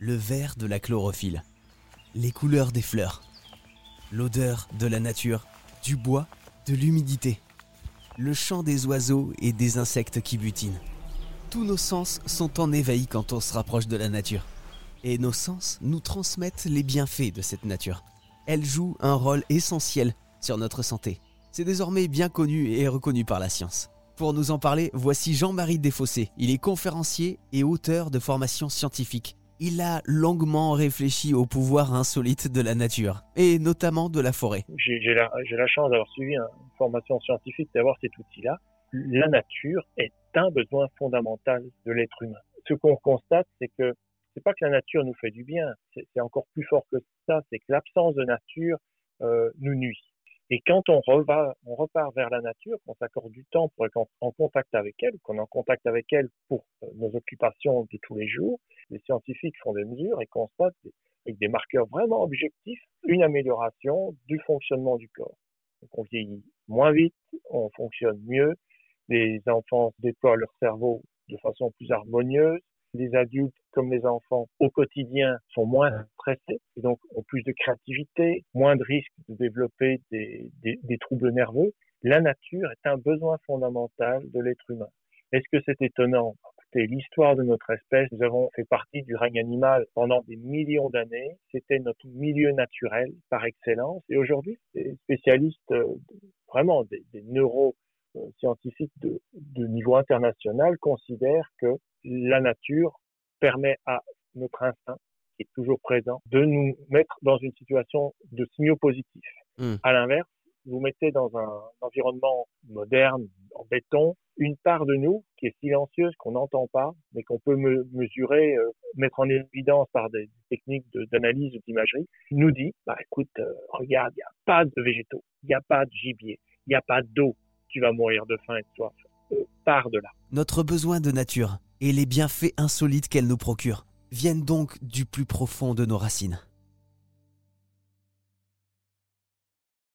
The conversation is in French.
le vert de la chlorophylle, les couleurs des fleurs, l'odeur de la nature, du bois, de l'humidité, le chant des oiseaux et des insectes qui butinent. Tous nos sens sont en éveil quand on se rapproche de la nature. Et nos sens nous transmettent les bienfaits de cette nature. Elle joue un rôle essentiel sur notre santé. C'est désormais bien connu et reconnu par la science. Pour nous en parler, voici Jean-Marie Desfossés. Il est conférencier et auteur de formations scientifiques. Il a longuement réfléchi au pouvoir insolite de la nature, et notamment de la forêt. J'ai la, chance d'avoir suivi une formation scientifique, d'avoir cet outil-là. La nature est un besoin fondamental de l'être humain. Ce qu'on constate, c'est que c'est pas que la nature nous fait du bien, c'est encore plus fort que ça, c'est que l'absence de nature euh, nous nuit. Et quand on, on repart vers la nature, qu'on s'accorde du temps pour être en contact avec elle, qu'on est en contact avec elle pour euh, nos occupations de tous les jours, les scientifiques font des mesures et constatent avec des marqueurs vraiment objectifs une amélioration du fonctionnement du corps. On vieillit moins vite, on fonctionne mieux, les enfants déploient leur cerveau de façon plus harmonieuse, les adultes comme les enfants au quotidien sont moins stressés et donc ont plus de créativité, moins de risques de développer des, troubles nerveux. La nature est un besoin fondamental de l'être humain. Est-ce que c'est étonnant? Écoutez, l'histoire de notre espèce, nous avons fait partie du règne animal pendant des millions d'années. C'était notre milieu naturel par excellence. Et aujourd'hui, les spécialistes, euh, vraiment des, des neuroscientifiques de, de niveau international, considèrent que la nature permet à notre instinct, qui est toujours présent, de nous mettre dans une situation de signaux positifs. Hmm. À l'inverse, vous mettez dans un environnement moderne, en béton, une part de nous qui est silencieuse, qu'on n'entend pas, mais qu'on peut mesurer, euh, mettre en évidence par des techniques d'analyse ou d'imagerie, nous dit, bah écoute, euh, regarde, il n'y a pas de végétaux, il n'y a pas de gibier, il n'y a pas d'eau, tu vas mourir de faim et de soif. Euh, de là. Notre besoin de nature et les bienfaits insolites qu'elle nous procure viennent donc du plus profond de nos racines.